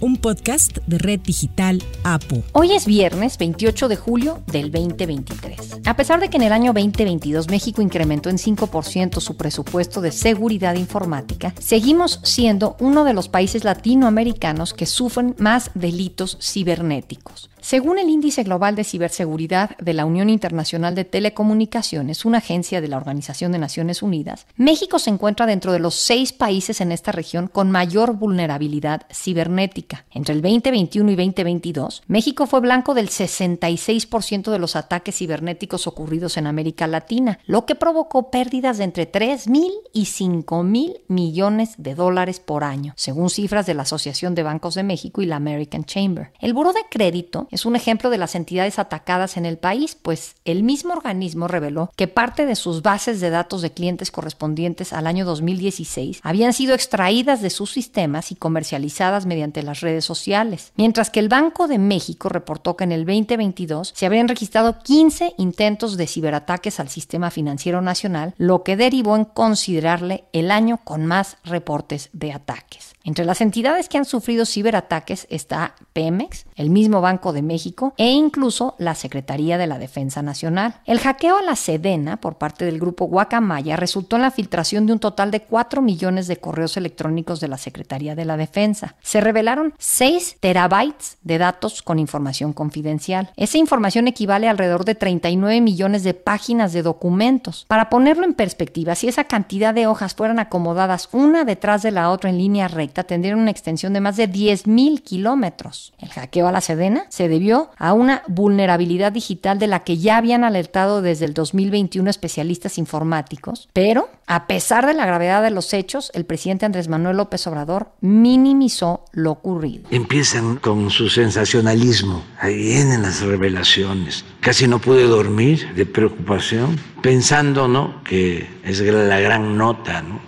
un podcast de Red Digital APO. Hoy es viernes 28 de julio del 2023. A pesar de que en el año 2022 México incrementó en 5% su presupuesto de seguridad informática, seguimos siendo uno de los países latinoamericanos que sufren más delitos cibernéticos. Según el Índice Global de Ciberseguridad de la Unión Internacional de Telecomunicaciones, una agencia de la Organización de Naciones Unidas, México se encuentra dentro de los seis países en esta región con mayor vulnerabilidad cibernética. Entre el 2021 y 2022, México fue blanco del 66% de los ataques cibernéticos ocurridos en América Latina, lo que provocó pérdidas de entre 3 mil y 5 mil millones de dólares por año, según cifras de la Asociación de Bancos de México y la American Chamber. El Buró de Crédito es un ejemplo de las entidades atacadas en el país, pues el mismo organismo reveló que parte de sus bases de datos de clientes correspondientes al año 2016 habían sido extraídas de sus sistemas y comercializadas mediante las redes sociales, mientras que el Banco de México reportó que en el 2022 se habrían registrado 15 intentos de ciberataques al sistema financiero nacional, lo que derivó en considerarle el año con más reportes de ataques. Entre las entidades que han sufrido ciberataques está Pemex, el mismo Banco de México e incluso la Secretaría de la Defensa Nacional. El hackeo a la Sedena por parte del grupo Guacamaya resultó en la filtración de un total de 4 millones de correos electrónicos de la Secretaría de la Defensa. Se revelaron 6 terabytes de datos con información confidencial. Esa información equivale a alrededor de 39 millones de páginas de documentos. Para ponerlo en perspectiva, si esa cantidad de hojas fueran acomodadas una detrás de la otra en línea recta, tendrían una extensión de más de 10.000 kilómetros. El hackeo a la Sedena se debió a una vulnerabilidad digital de la que ya habían alertado desde el 2021 especialistas informáticos, pero a pesar de la gravedad de los hechos, el presidente Andrés Manuel López Obrador minimizó lo ocurrido. Empiezan con su sensacionalismo, ahí vienen las revelaciones. Casi no pude dormir de preocupación, pensando ¿no? que es la gran nota. ¿no?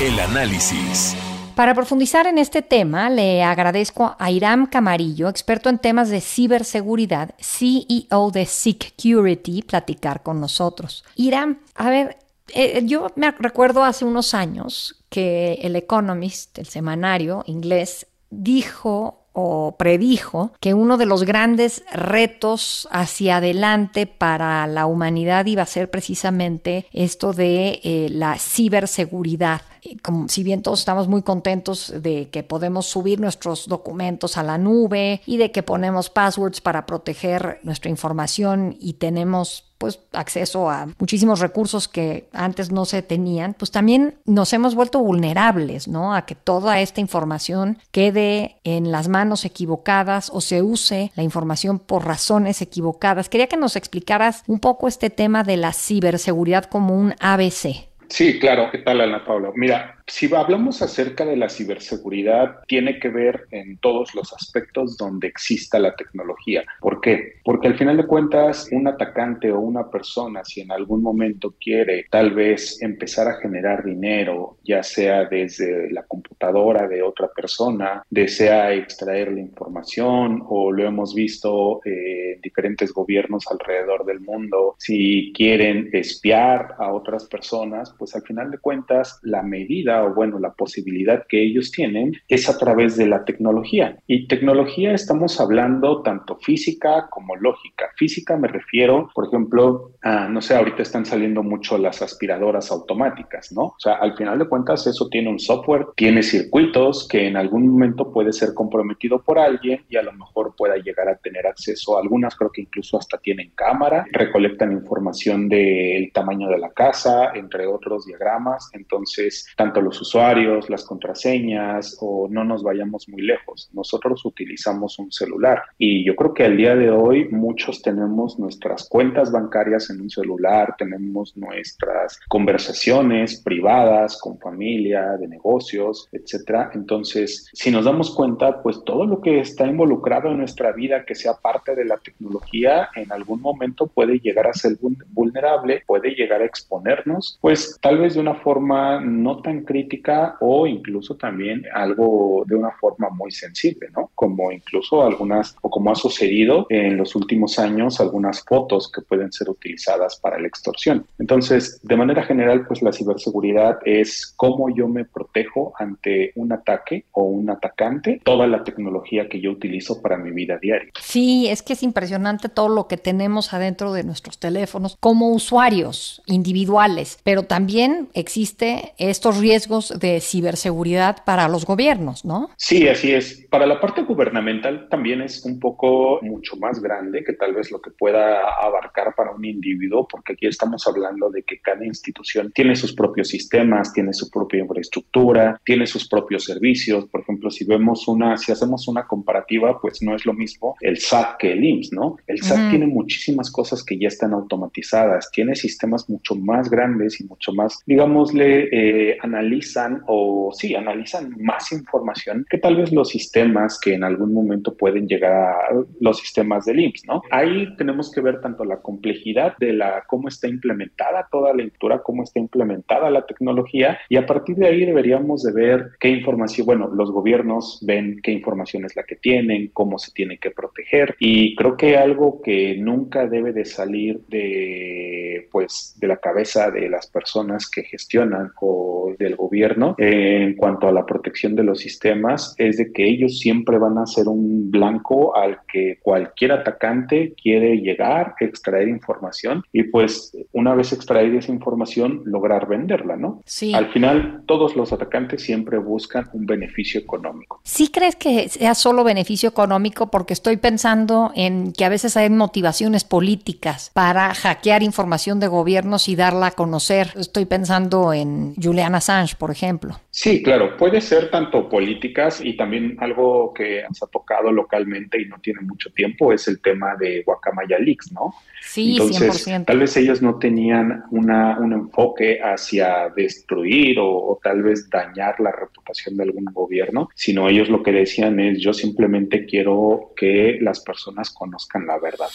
El análisis. Para profundizar en este tema, le agradezco a Iram Camarillo, experto en temas de ciberseguridad, CEO de Security, platicar con nosotros. Iram, a ver, eh, yo me recuerdo hace unos años que el Economist, el semanario inglés, dijo o predijo que uno de los grandes retos hacia adelante para la humanidad iba a ser precisamente esto de eh, la ciberseguridad. Como, si bien todos estamos muy contentos de que podemos subir nuestros documentos a la nube y de que ponemos passwords para proteger nuestra información y tenemos pues acceso a muchísimos recursos que antes no se tenían, pues también nos hemos vuelto vulnerables, ¿no? A que toda esta información quede en las manos equivocadas o se use la información por razones equivocadas. Quería que nos explicaras un poco este tema de la ciberseguridad como un ABC. Sí, claro. ¿Qué tal, Ana Paula? Mira, si hablamos acerca de la ciberseguridad, tiene que ver en todos los aspectos donde exista la tecnología. ¿Por qué? Porque al final de cuentas, un atacante o una persona, si en algún momento quiere tal vez empezar a generar dinero, ya sea desde la computadora de otra persona, desea extraer la información o lo hemos visto eh, en diferentes gobiernos alrededor del mundo, si quieren espiar a otras personas, pues al final de cuentas, la medida o bueno, la posibilidad que ellos tienen es a través de la tecnología. Y tecnología estamos hablando tanto física como lógica. Física me refiero, por ejemplo, a, no sé, ahorita están saliendo mucho las aspiradoras automáticas, ¿no? O sea, al final de cuentas eso tiene un software, tiene circuitos que en algún momento puede ser comprometido por alguien y a lo mejor pueda llegar a tener acceso a algunas, creo que incluso hasta tienen cámara, recolectan información del tamaño de la casa, entre otros diagramas. Entonces, tanto los usuarios, las contraseñas o no nos vayamos muy lejos. Nosotros utilizamos un celular y yo creo que al día de hoy muchos tenemos nuestras cuentas bancarias en un celular, tenemos nuestras conversaciones privadas con familia, de negocios, etcétera. Entonces, si nos damos cuenta, pues todo lo que está involucrado en nuestra vida que sea parte de la tecnología en algún momento puede llegar a ser vulnerable, puede llegar a exponernos, pues tal vez de una forma no tan crítica o incluso también algo de una forma muy sensible, ¿no? Como incluso algunas, o como ha sucedido en los últimos años, algunas fotos que pueden ser utilizadas para la extorsión. Entonces, de manera general, pues la ciberseguridad es cómo yo me protejo ante un ataque o un atacante, toda la tecnología que yo utilizo para mi vida diaria. Sí, es que es impresionante todo lo que tenemos adentro de nuestros teléfonos como usuarios individuales, pero también existe estos riesgos de ciberseguridad para los gobiernos, ¿no? Sí, así es. Para la parte gubernamental también es un poco mucho más grande que tal vez lo que pueda abarcar para un individuo, porque aquí estamos hablando de que cada institución tiene sus propios sistemas, tiene su propia infraestructura, tiene sus propios servicios. Por ejemplo, si vemos una, si hacemos una comparativa, pues no es lo mismo el SAT que el IMSS, ¿no? El SAT tiene muchísimas cosas que ya están automatizadas, tiene sistemas mucho más grandes y mucho más, digámosle, eh, analizan o sí, analizan más información que tal vez los sistemas que en algún momento pueden llegar a los sistemas del IMSS, ¿no? Ahí tenemos que ver tanto la complejidad de la cómo está implementada toda la lectura, cómo está implementada la tecnología y a partir de ahí deberíamos de ver qué información, bueno, los gobiernos ven qué información es la que tienen, cómo se tiene que proteger y creo que algo que nunca debe de salir de pues de la cabeza de las personas que gestionan o del gobierno en cuanto a la protección de los sistemas es de que ellos siempre van a ser un blanco al que cualquier atacante quiere llegar, extraer información y pues una vez extraída esa información lograr venderla, ¿no? Sí. Al final todos los atacantes siempre buscan un beneficio económico. ¿Sí crees que sea solo beneficio económico? Porque estoy pensando en que a veces hay motivaciones políticas para hackear información de gobiernos y darla a conocer. Estoy pensando en Julian Assange, por ejemplo. Sí, claro, puede ser tanto políticas y también algo que se ha tocado localmente y no tiene mucho tiempo es el tema de Guacamaya Leaks, ¿no? Sí, Entonces, 100%. Tal vez ellos no tenían una, un enfoque hacia destruir o, o, tal vez dañar la reputación de algún gobierno, sino ellos lo que decían es yo simplemente quiero que las personas conozcan la verdad.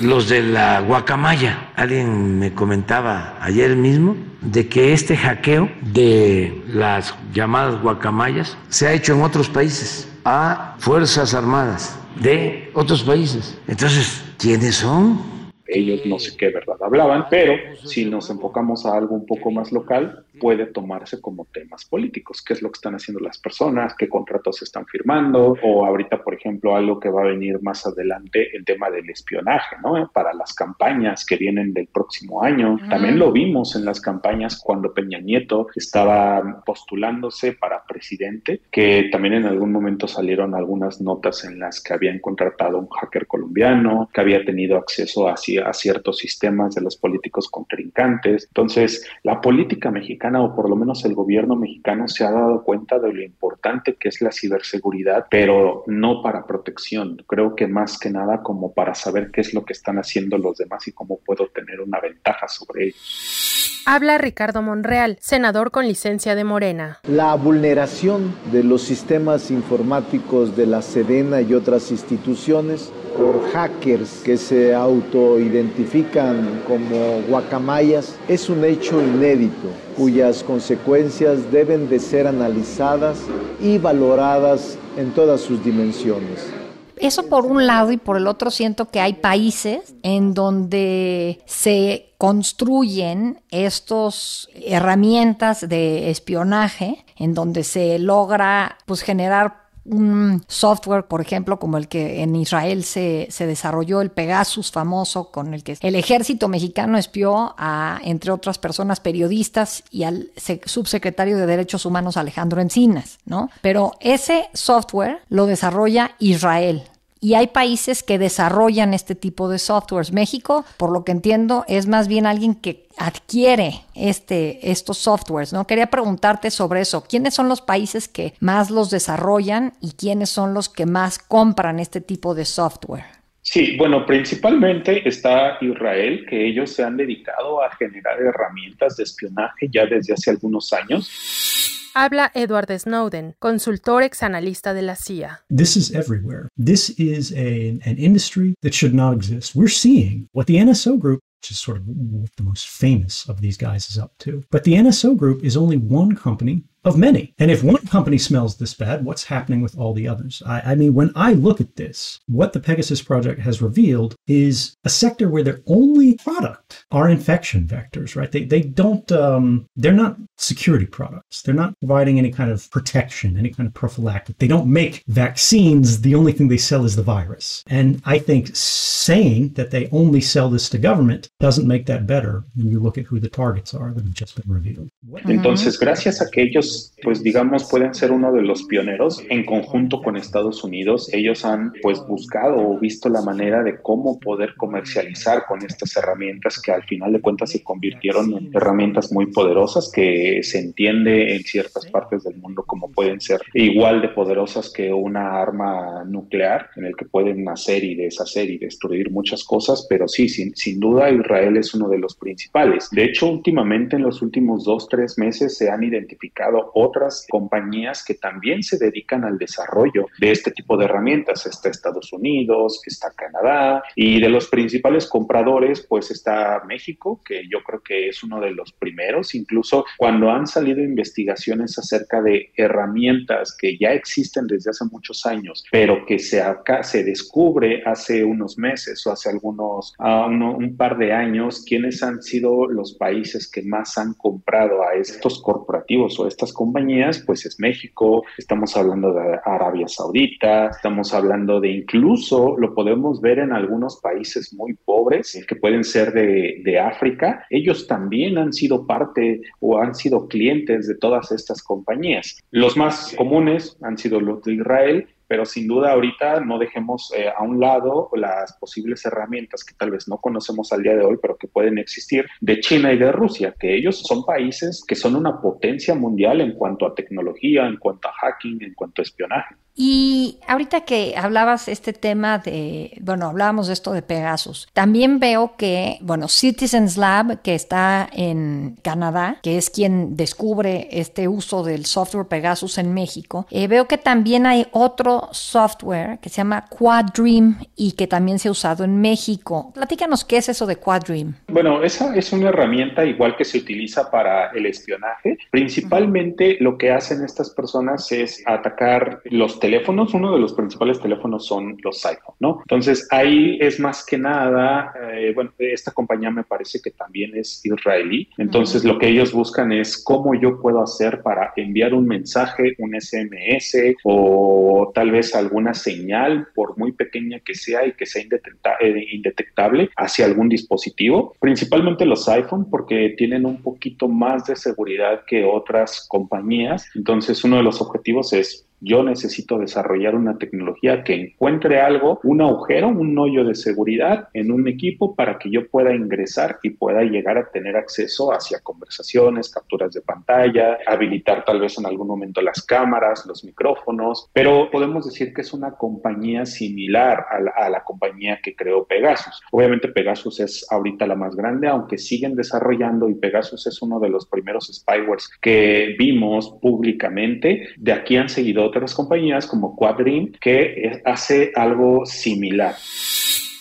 Los de la guacamaya, alguien me comentaba ayer mismo de que este hackeo de las llamadas guacamayas se ha hecho en otros países a Fuerzas Armadas de otros países. Entonces, ¿quiénes son? ellos no sé qué verdad hablaban, pero si nos enfocamos a algo un poco más local, puede tomarse como temas políticos, qué es lo que están haciendo las personas, qué contratos están firmando, o ahorita, por ejemplo, algo que va a venir más adelante, el tema del espionaje, ¿no? Para las campañas que vienen del próximo año. También lo vimos en las campañas cuando Peña Nieto estaba postulándose para presidente, que también en algún momento salieron algunas notas en las que habían contratado a un hacker colombiano, que había tenido acceso a, a ciertos sistemas de los políticos contrincantes. Entonces, la política mexicana o por lo menos el gobierno mexicano se ha dado cuenta de lo importante que es la ciberseguridad, pero no para protección. Creo que más que nada como para saber qué es lo que están haciendo los demás y cómo puedo tener una ventaja sobre ellos. Habla Ricardo Monreal, senador con licencia de Morena. La vulneración de los sistemas informáticos de la Sedena y otras instituciones por hackers que se autoidentifican como guacamayas es un hecho inédito cuyas consecuencias deben de ser analizadas y valoradas en todas sus dimensiones. Eso por un lado y por el otro siento que hay países en donde se construyen estas herramientas de espionaje, en donde se logra pues generar un software, por ejemplo, como el que en Israel se, se, desarrolló, el Pegasus famoso, con el que el ejército mexicano espió a, entre otras personas, periodistas y al subsecretario de Derechos Humanos Alejandro Encinas, ¿no? Pero ese software lo desarrolla Israel. Y hay países que desarrollan este tipo de softwares. México, por lo que entiendo, es más bien alguien que adquiere este, estos softwares, ¿no? Quería preguntarte sobre eso. ¿Quiénes son los países que más los desarrollan y quiénes son los que más compran este tipo de software? Sí, bueno, principalmente está Israel, que ellos se han dedicado a generar herramientas de espionaje ya desde hace algunos años. Habla Edward Snowden, consultor ex analista de la CIA. This is everywhere. This is a, an industry that should not exist. We're seeing what the NSO group which is sort of the most famous of these guys is up to. But the NSO group is only one company of many. And if one company smells this bad, what's happening with all the others? I, I, mean, when I look at this, what the Pegasus Project has revealed is a sector where their only product are infection vectors, right? They, they don't, um, they're not security products. They're not providing any kind of protection, any kind of prophylactic. They don't make vaccines. The only thing they sell is the virus. And I think saying that they only sell this to government doesn't make that better when you look at who the targets are that have just been revealed. Entonces, gracias a que ellos pues digamos, pueden ser uno de los pioneros en conjunto con Estados Unidos. Ellos han pues buscado o visto la manera de cómo poder comercializar con estas herramientas que al final de cuentas se convirtieron en herramientas muy poderosas que se entiende en ciertas partes del mundo como pueden ser igual de poderosas que una arma nuclear en el que pueden hacer y deshacer y destruir muchas cosas, pero sí, sin, sin duda Israel es uno de los principales. De hecho, últimamente en los últimos dos, tres meses se han identificado otras compañías que también se dedican al desarrollo de este tipo de herramientas. Está Estados Unidos, está Canadá y de los principales compradores pues está México, que yo creo que es uno de los primeros, incluso cuando han salido investigaciones acerca de herramientas que ya existen desde hace muchos años, pero que se, acá, se descubre hace unos meses o hace algunos, uh, un par de años, quiénes han sido los países que más han comprado a estos corporativos o estas compañías, pues es México, estamos hablando de Arabia Saudita, estamos hablando de incluso, lo podemos ver en algunos países muy pobres, que pueden ser de, de África, ellos también han sido parte o han sido clientes de todas estas compañías. Los más comunes han sido los de Israel, pero sin duda ahorita no dejemos eh, a un lado las posibles herramientas que tal vez no conocemos al día de hoy, pero que pueden existir de China y de Rusia, que ellos son países que son una potencia mundial en cuanto a tecnología, en cuanto a hacking, en cuanto a espionaje. Y ahorita que hablabas este tema de, bueno, hablábamos de esto de Pegasus, también veo que, bueno, Citizens Lab, que está en Canadá, que es quien descubre este uso del software Pegasus en México, eh, veo que también hay otro software que se llama QuadDream y que también se ha usado en México. Platícanos qué es eso de QuadDream. Bueno, esa es una herramienta igual que se utiliza para el espionaje. Principalmente lo que hacen estas personas es atacar los teléfonos, uno de los principales teléfonos son los iPhone, ¿no? Entonces ahí es más que nada, eh, bueno, esta compañía me parece que también es israelí, entonces lo que ellos buscan es cómo yo puedo hacer para enviar un mensaje, un SMS o tal vez alguna señal, por muy pequeña que sea y que sea eh, indetectable hacia algún dispositivo, principalmente los iPhone porque tienen un poquito más de seguridad que otras compañías, entonces uno de los objetivos es yo necesito desarrollar una tecnología que encuentre algo, un agujero, un hoyo de seguridad en un equipo para que yo pueda ingresar y pueda llegar a tener acceso hacia conversaciones, capturas de pantalla, habilitar tal vez en algún momento las cámaras, los micrófonos, pero podemos decir que es una compañía similar a la, a la compañía que creó Pegasus. Obviamente Pegasus es ahorita la más grande, aunque siguen desarrollando y Pegasus es uno de los primeros spywares que vimos públicamente. De aquí han seguido otras compañías como Quadrim que hace algo similar.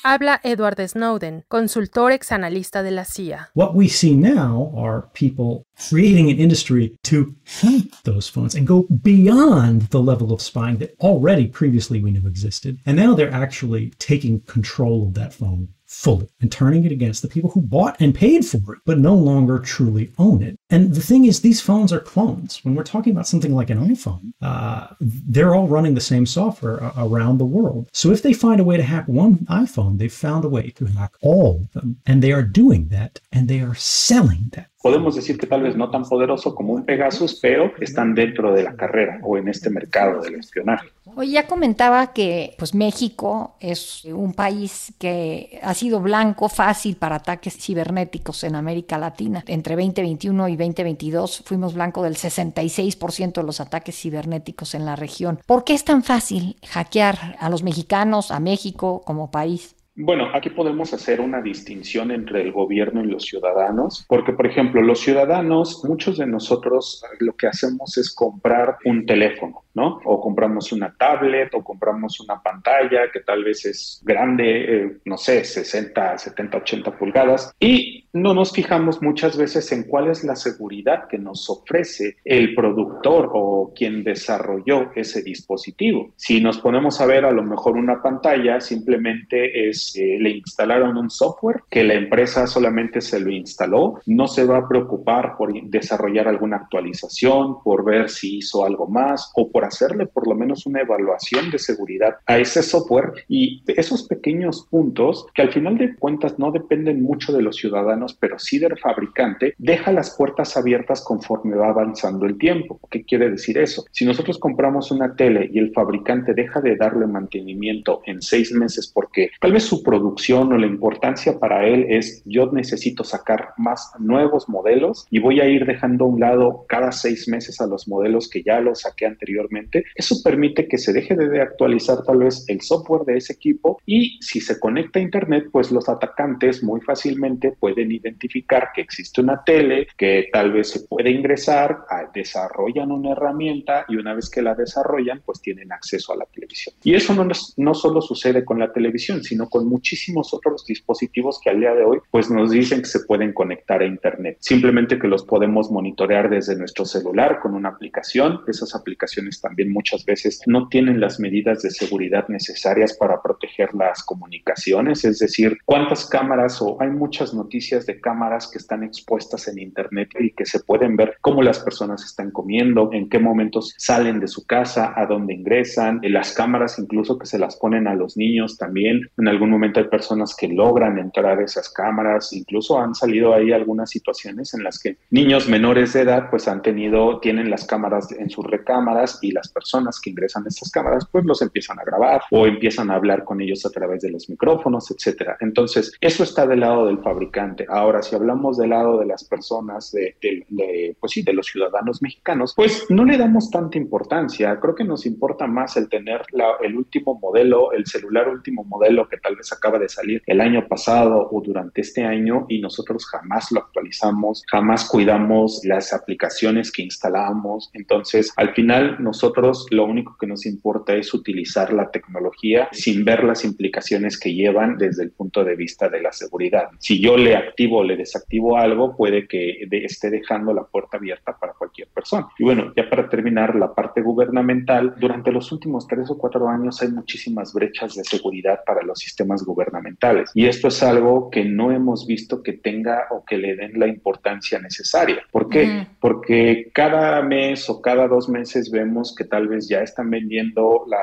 Habla Edward Snowden, consultor ex analista de la CIA. What we see now are people creating an industry to hack those phones and go beyond the level of spying that already previously we knew existed. And now they're actually taking control of that phone fully and turning it against the people who bought and paid for it, but no longer truly own it. And the thing is, these phones are clones. When we're talking about something like an iPhone, uh, they're all running the same software around the world. So if they find a way to hack one iPhone, they've found a way to hack all of them. And they are doing that and they are selling that. Podemos decir que tal vez no tan poderoso como un Pegasus, pero están dentro de la carrera o en este mercado del espionaje. Hoy ya comentaba que pues México es un país que ha sido blanco fácil para ataques cibernéticos en América Latina. Entre 2021 y 2022 fuimos blanco del 66% de los ataques cibernéticos en la región. ¿Por qué es tan fácil hackear a los mexicanos, a México como país? Bueno, aquí podemos hacer una distinción entre el gobierno y los ciudadanos, porque, por ejemplo, los ciudadanos, muchos de nosotros lo que hacemos es comprar un teléfono, ¿no? O compramos una tablet o compramos una pantalla que tal vez es grande, eh, no sé, 60, 70, 80 pulgadas, y no nos fijamos muchas veces en cuál es la seguridad que nos ofrece el productor o quien desarrolló ese dispositivo. Si nos ponemos a ver a lo mejor una pantalla, simplemente es eh, le instalaron un software que la empresa solamente se lo instaló, no se va a preocupar por desarrollar alguna actualización, por ver si hizo algo más o por hacerle por lo menos una evaluación de seguridad a ese software y esos pequeños puntos que al final de cuentas no dependen mucho de los ciudadanos, pero sí del fabricante, deja las puertas abiertas conforme va avanzando el tiempo. ¿Qué quiere decir eso? Si nosotros compramos una tele y el fabricante deja de darle mantenimiento en seis meses porque tal vez su producción o la importancia para él es yo necesito sacar más nuevos modelos y voy a ir dejando a un lado cada seis meses a los modelos que ya los saqué anteriormente. Eso permite que se deje de actualizar tal vez el software de ese equipo y si se conecta a Internet, pues los atacantes muy fácilmente pueden identificar que existe una tele que tal vez se puede ingresar, desarrollan una herramienta y una vez que la desarrollan, pues tienen acceso a la televisión. Y eso no, no solo sucede con la televisión, sino con muchísimos otros dispositivos que al día de hoy pues nos dicen que se pueden conectar a internet. Simplemente que los podemos monitorear desde nuestro celular con una aplicación. Esas aplicaciones también muchas veces no tienen las medidas de seguridad necesarias para proteger las comunicaciones, es decir, cuántas cámaras o hay muchas noticias de cámaras que están expuestas en internet y que se pueden ver cómo las personas están comiendo, en qué momentos salen de su casa, a dónde ingresan, las cámaras incluso que se las ponen a los niños también. En algún momento hay personas que logran entrar a esas cámaras, incluso han salido ahí algunas situaciones en las que niños menores de edad pues han tenido, tienen las cámaras en sus recámaras y las personas que ingresan a estas cámaras pues los empiezan a grabar o empiezan a hablar con ellos a través de los micrófonos, etcétera. Entonces, eso está del lado del fabricante. Ahora, si hablamos del lado de las personas, de, pues sí, de los ciudadanos mexicanos, pues no le damos tanta importancia. Creo que nos importa más el tener el último modelo, el celular último modelo que tal vez acaba de salir el año pasado o durante este año y nosotros jamás lo actualizamos, jamás cuidamos las aplicaciones que instalamos. Entonces, al final, nosotros lo único que nos importa es utilizar la tecnología sin ver las implicaciones que llevan desde el punto de vista de la seguridad. Si yo le activo o le desactivo algo, puede que esté dejando la puerta abierta para cualquier persona. Y bueno, ya para terminar, la parte gubernamental, durante los últimos tres o cuatro años hay muchísimas brechas de seguridad para los sistemas gubernamentales. Y esto es algo que no hemos visto que tenga o que le den la importancia necesaria. ¿Por qué? Porque cada mes o cada dos meses vemos que tal vez ya están vendiendo la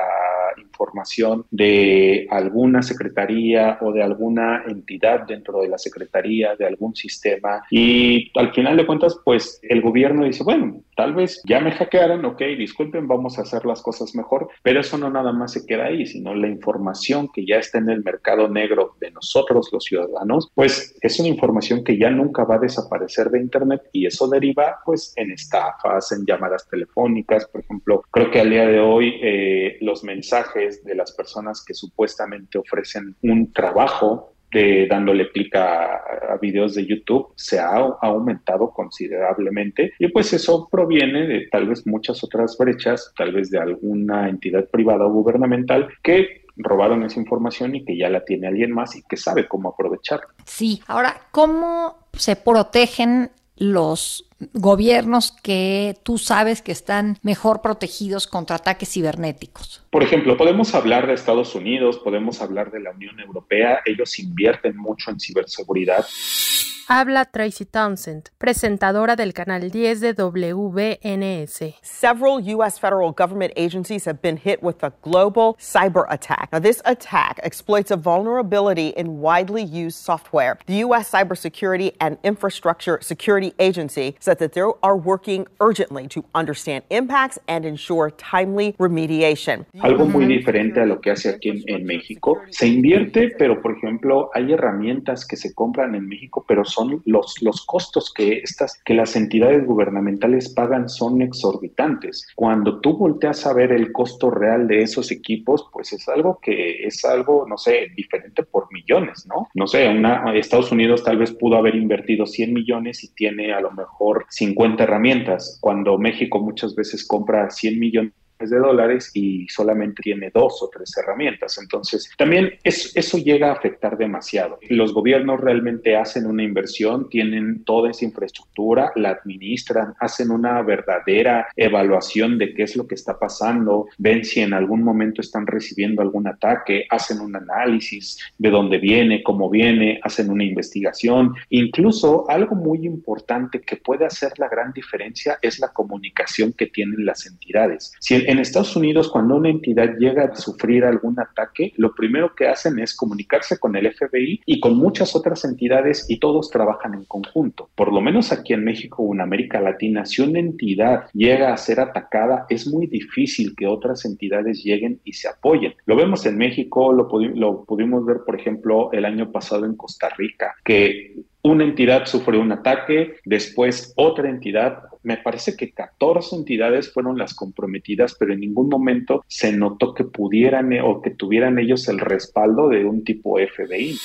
información de alguna secretaría o de alguna entidad dentro de la secretaría, de algún sistema. Y al final de cuentas, pues el gobierno dice, bueno, tal vez ya me hackearon, ok, disculpen, vamos a hacer las cosas mejor, pero eso no nada más se queda ahí, sino la información que ya está en el mercado negro de nosotros los ciudadanos, pues es una información que ya nunca va a desaparecer de Internet y eso deriva pues en estafas, en llamadas telefónicas, por ejemplo, creo que al día de hoy eh, los mensajes de las personas que supuestamente ofrecen un trabajo de dándole clic a, videos de YouTube se ha, aumentado considerablemente y pues eso proviene de tal vez muchas otras brechas, tal vez de alguna entidad privada o gubernamental que robaron esa información y que ya la tiene alguien más y que sabe cómo aprovecharla. Sí, ahora, ¿cómo se protegen los gobiernos que tú sabes que están mejor protegidos contra ataques cibernéticos? Por ejemplo, podemos hablar de Estados Unidos, podemos hablar de la Unión Europea, ellos invierten mucho en ciberseguridad. Habla Tracy Townsend, presentadora del canal 10 de WNS. Several U.S. federal government agencies have been hit with a global cyber attack. Now, this attack exploits a vulnerability in widely used software. The U.S. Cybersecurity and Infrastructure Security Agency said that they are working urgently to understand impacts and ensure timely remediation. Algo muy diferente a lo que hace aquí en, en México. Se invierte, pero por ejemplo, hay herramientas que se compran en México, pero son los, los costos que, estas, que las entidades gubernamentales pagan son exorbitantes. Cuando tú volteas a ver el costo real de esos equipos, pues es algo que es algo, no sé, diferente por millones, ¿no? No sé, una, Estados Unidos tal vez pudo haber invertido 100 millones y tiene a lo mejor 50 herramientas, cuando México muchas veces compra 100 millones de dólares y solamente tiene dos o tres herramientas. Entonces, también eso llega a afectar demasiado. Los gobiernos realmente hacen una inversión, tienen toda esa infraestructura, la administran, hacen una verdadera evaluación de qué es lo que está pasando, ven si en algún momento están recibiendo algún ataque, hacen un análisis de dónde viene, cómo viene, hacen una investigación. Incluso algo muy importante que puede hacer la gran diferencia es la comunicación que tienen las entidades. Si en Estados Unidos, cuando una entidad llega a sufrir algún ataque, lo primero que hacen es comunicarse con el FBI y con muchas otras entidades y todos trabajan en conjunto. Por lo menos aquí en México o en América Latina, si una entidad llega a ser atacada, es muy difícil que otras entidades lleguen y se apoyen. Lo vemos en México, lo, lo pudimos ver, por ejemplo, el año pasado en Costa Rica, que una entidad sufrió un ataque, después otra entidad, me parece que 14 entidades fueron las comprometidas, pero en ningún momento se notó que pudieran o que tuvieran ellos el respaldo de un tipo FBI.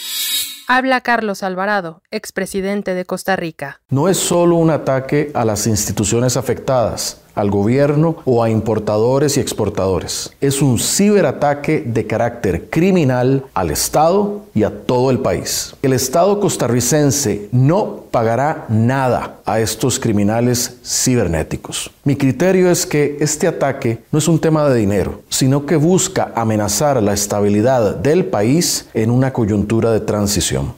Habla Carlos Alvarado, expresidente de Costa Rica. No es solo un ataque a las instituciones afectadas al gobierno o a importadores y exportadores. Es un ciberataque de carácter criminal al Estado y a todo el país. El Estado costarricense no pagará nada a estos criminales cibernéticos. Mi criterio es que este ataque no es un tema de dinero, sino que busca amenazar la estabilidad del país en una coyuntura de transición.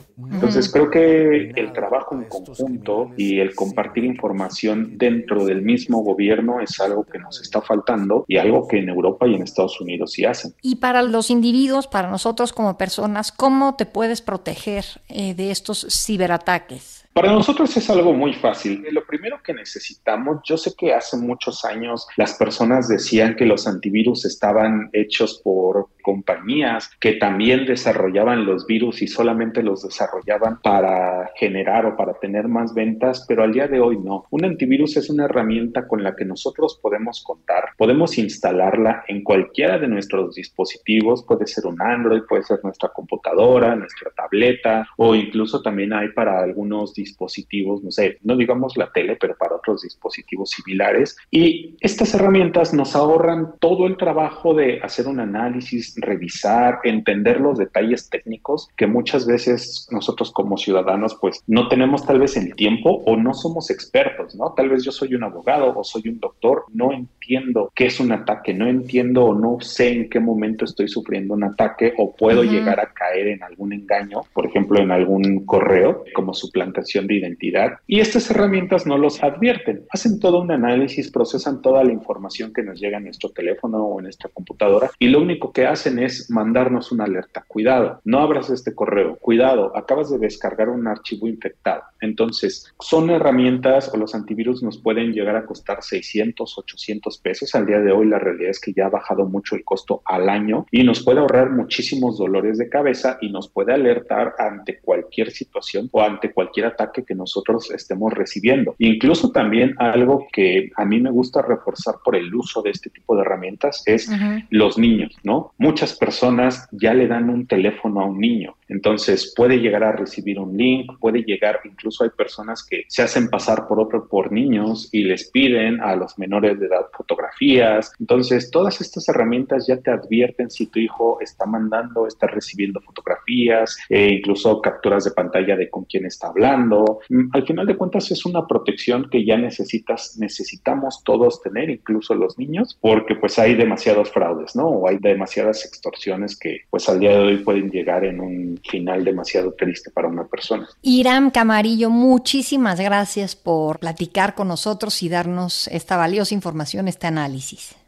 Entonces creo que el trabajo en conjunto y el compartir información dentro del mismo gobierno es algo que nos está faltando y algo que en Europa y en Estados Unidos sí hacen. Y para los individuos, para nosotros como personas, ¿cómo te puedes proteger eh, de estos ciberataques? Para nosotros es algo muy fácil. Lo primero que necesitamos, yo sé que hace muchos años las personas decían que los antivirus estaban hechos por compañías que también desarrollaban los virus y solamente los desarrollaban para generar o para tener más ventas, pero al día de hoy no. Un antivirus es una herramienta con la que nosotros podemos contar, podemos instalarla en cualquiera de nuestros dispositivos, puede ser un Android, puede ser nuestra computadora, nuestra tableta o incluso también hay para algunos dispositivos, no sé, no digamos la tele, pero para otros dispositivos similares. Y estas herramientas nos ahorran todo el trabajo de hacer un análisis, revisar, entender los detalles técnicos que muchas veces nosotros como ciudadanos pues no tenemos tal vez el tiempo o no somos expertos, ¿no? Tal vez yo soy un abogado o soy un doctor, no entiendo qué es un ataque, no entiendo o no sé en qué momento estoy sufriendo un ataque o puedo llegar a caer en algún engaño, por ejemplo, en algún correo como suplantación de identidad y estas herramientas no los advierten. Hacen todo un análisis, procesan toda la información que nos llega a nuestro teléfono o en nuestra computadora y lo único que hacen es mandarnos una alerta. Cuidado, no abras este correo. Cuidado, acabas de descargar un archivo infectado. Entonces, son herramientas o los antivirus nos pueden llegar a costar 600, 800 pesos. Al día de hoy la realidad es que ya ha bajado mucho el costo al año y nos puede ahorrar muchísimos dolores de cabeza y nos puede alertar ante cualquier situación o ante cualquier ataque que nosotros estemos recibiendo. Incluso también algo que a mí me gusta reforzar por el uso de este tipo de herramientas es los niños, ¿no? Muchas personas ya le dan un teléfono a un niño, entonces puede llegar a recibir un link, puede llegar, incluso hay personas que se hacen pasar por otro por niños y les piden a los menores de edad fotografías. Entonces, todas estas herramientas ya te advierten si tu hijo está mandando, está recibiendo fotografías, e incluso capturas de pantalla de con quién está hablando Mm, al final de cuentas es una protección que ya necesitas, necesitamos todos tener, incluso los niños, porque pues hay demasiados fraudes, ¿no? O hay demasiadas extorsiones que pues al día de hoy pueden llegar en un final demasiado triste para una persona. Iram Camarillo, muchísimas gracias por platicar con nosotros y darnos esta valiosa información, este análisis.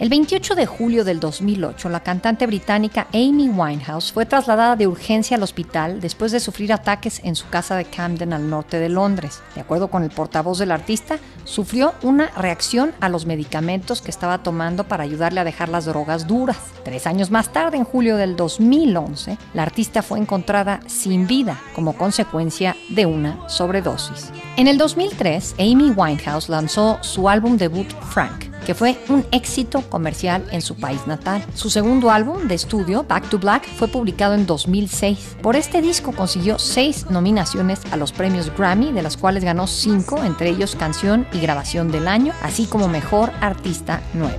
El 28 de julio del 2008, la cantante británica Amy Winehouse fue trasladada de urgencia al hospital después de sufrir ataques en su casa de Camden al norte de Londres. De acuerdo con el portavoz del artista, sufrió una reacción a los medicamentos que estaba tomando para ayudarle a dejar las drogas duras. Tres años más tarde, en julio del 2011, la artista fue encontrada sin vida como consecuencia de una sobredosis. En el 2003, Amy Winehouse lanzó su álbum debut Frank que fue un éxito comercial en su país natal. Su segundo álbum de estudio, Back to Black, fue publicado en 2006. Por este disco consiguió seis nominaciones a los premios Grammy, de las cuales ganó cinco, entre ellos canción y grabación del año, así como mejor artista nueva.